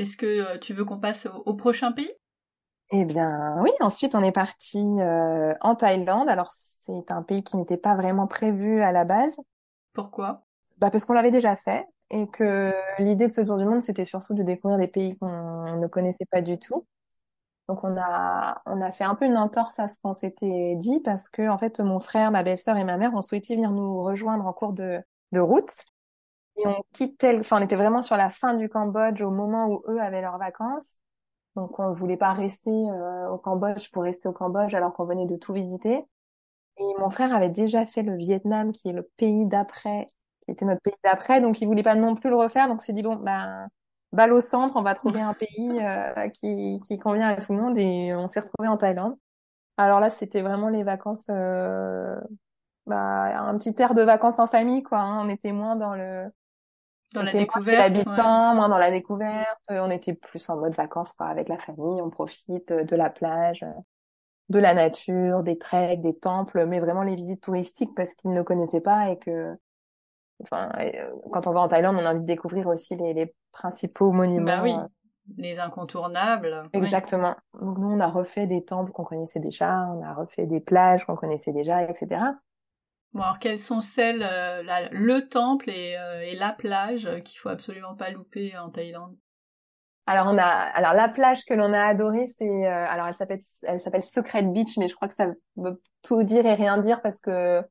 Est-ce que tu veux qu'on passe au, prochain pays? Eh bien, oui. Ensuite, on est parti en Thaïlande. Alors, c'est un pays qui n'était pas vraiment prévu à la base. Pourquoi? Bah parce qu'on l'avait déjà fait et que l'idée de ce tour du monde, c'était surtout de découvrir des pays qu'on ne connaissait pas du tout. Donc on a on a fait un peu une entorse à ce qu'on s'était dit parce que en fait mon frère, ma belle-sœur et ma mère ont souhaité venir nous rejoindre en cours de, de route et on quittait, enfin on était vraiment sur la fin du Cambodge au moment où eux avaient leurs vacances. Donc on voulait pas rester euh, au Cambodge pour rester au Cambodge alors qu'on venait de tout visiter. Et mon frère avait déjà fait le Vietnam qui est le pays d'après, qui était notre pays d'après, donc il voulait pas non plus le refaire. Donc c'est dit bon ben balle au centre, on va trouver un pays euh, qui, qui convient à tout le monde et on s'est retrouvé en Thaïlande. Alors là, c'était vraiment les vacances, euh, bah, un petit air de vacances en famille, quoi. Hein. On était moins dans le dans la découverte, moins, moins dans la découverte. On était plus en mode vacances, quoi, avec la famille. On profite de la plage, de la nature, des treks, des temples, mais vraiment les visites touristiques parce qu'ils ne connaissaient pas et que Enfin, euh, quand on va en Thaïlande, on a envie de découvrir aussi les, les principaux monuments. Bah oui, euh. les incontournables. Exactement. Donc nous, on a refait des temples qu'on connaissait déjà, on a refait des plages qu'on connaissait déjà, etc. Bon, alors quelles sont celles, euh, le temple et, et la plage qu'il faut absolument pas louper en Thaïlande? Alors on a, alors la plage que l'on a adorée, c'est, alors elle s'appelle, elle s'appelle Secret Beach, mais je crois que ça veut tout dire et rien dire parce que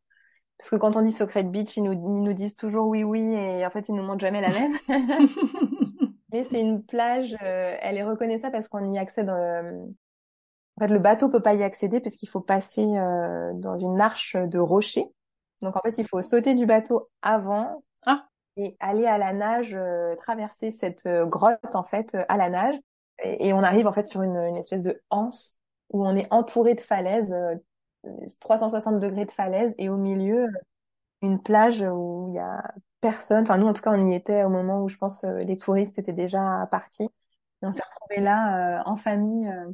parce que quand on dit Secret Beach, ils nous, ils nous disent toujours oui, oui, et en fait, ils nous montrent jamais la même. Mais c'est une plage, euh, elle est reconnaissable parce qu'on y accède. Euh, en fait, le bateau peut pas y accéder parce qu'il faut passer euh, dans une arche de rocher. Donc en fait, il faut sauter du bateau avant ah. et aller à la nage, traverser cette grotte en fait à la nage. Et, et, on arrive en fait sur une, une espèce de anse où on est entouré de falaises 360 degrés de falaise et au milieu une plage où il y a personne. Enfin nous en tout cas on y était au moment où je pense euh, les touristes étaient déjà partis. Et on s'est retrouvés là euh, en famille euh,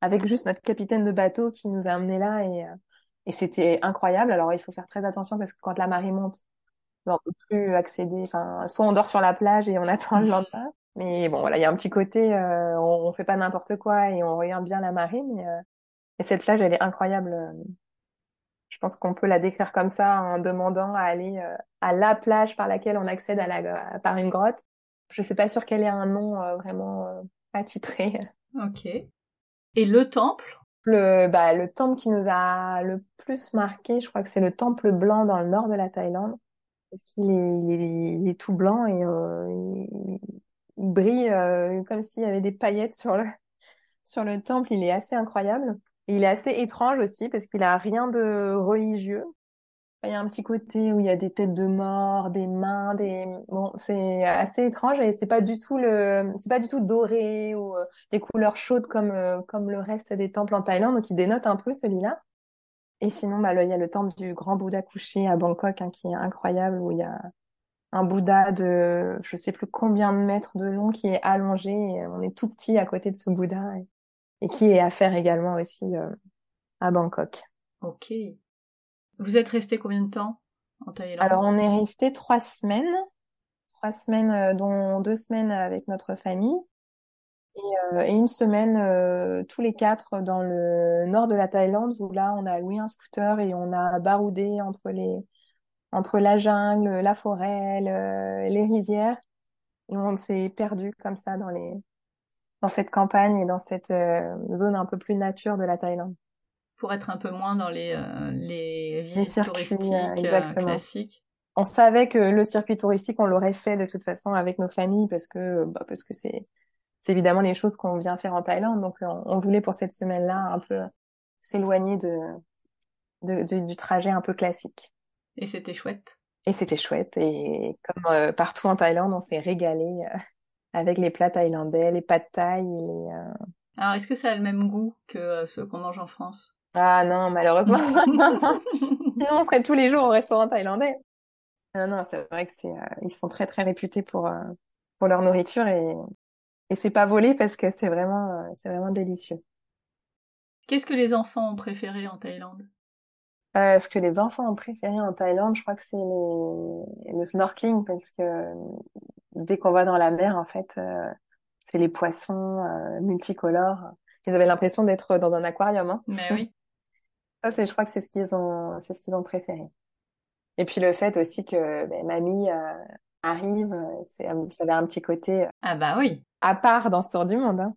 avec juste notre capitaine de bateau qui nous a amenés là et, et c'était incroyable. Alors il faut faire très attention parce que quand la marée monte, on peut plus accéder. Enfin soit on dort sur la plage et on attend le lendemain. Mais bon voilà il y a un petit côté on, on fait pas n'importe quoi et on regarde bien la marée mais et cette plage, elle est incroyable. Je pense qu'on peut la décrire comme ça en demandant à aller euh, à la plage par laquelle on accède à la, par une grotte. Je sais pas sûr qu'elle ait un nom euh, vraiment euh, attitré. Ok. Et le temple? Le, bah, le temple qui nous a le plus marqué, je crois que c'est le temple blanc dans le nord de la Thaïlande. Parce qu'il est, il est, tout blanc et il, brille comme s'il y avait des paillettes sur le, sur le temple. Il est assez incroyable il est assez étrange aussi parce qu'il a rien de religieux. Il y a un petit côté où il y a des têtes de mort, des mains, des bon, c'est assez étrange et c'est pas du tout le, c'est pas du tout doré ou euh, des couleurs chaudes comme euh, comme le reste des temples en Thaïlande, donc il dénote un peu celui-là. Et sinon, bah, il y a le temple du grand Bouddha couché à Bangkok, hein, qui est incroyable, où il y a un Bouddha de, je sais plus combien de mètres de long qui est allongé et on est tout petit à côté de ce Bouddha et qui est à faire également aussi euh, à Bangkok. Ok. Vous êtes resté combien de temps en Thaïlande? Alors on est resté trois semaines, trois semaines euh, dont deux semaines avec notre famille. Et, euh, une semaine tous les quatre dans le nord de la Thaïlande où là on a loué un scooter et on a baroudé entre les entre la jungle, la forêt, les rizières. Et on s'est perdu comme ça dans les dans cette campagne et dans cette euh, zone un peu plus nature de la Thaïlande. Pour être un peu moins dans les, euh, les visites touristiques euh, classiques. On savait que le circuit touristique, on l'aurait fait de toute façon avec nos familles parce que bah, parce que c'est c'est évidemment les choses qu'on vient faire en Thaïlande. Donc on, voulait pour cette semaine-là un peu s'éloigner de, de, du trajet un peu classique. Et c'était chouette. Et c'était chouette. Et comme partout en Thaïlande, on s'est régalé avec les plats thaïlandais, les pâtes thaï. Les, euh... Alors, est-ce que ça a le même goût que euh, ceux qu'on mange en France? Ah non, malheureusement. Sinon, on serait tous les jours au restaurant thaïlandais. Non, non, c'est vrai que c'est, euh, ils sont très très réputés pour euh, pour leur nourriture et et c'est pas volé parce que c'est vraiment c'est vraiment délicieux. Qu'est-ce que les enfants ont préféré en Thaïlande? Euh, ce que les enfants ont préféré en Thaïlande, je crois que c'est le snorkeling parce que dès qu'on va dans la mer, en fait, euh, c'est les poissons multicolores. Ils avaient l'impression d'être dans un aquarium. Hein. Mais oui. Ça, c'est, je crois que c'est ce qu'ils ont, c'est ce qu'ils ont préféré. Et puis le fait aussi que ben, mamie arrive, c'est, ça avait un petit côté. Ah bah oui. À part dans ce tour du monde. Hein.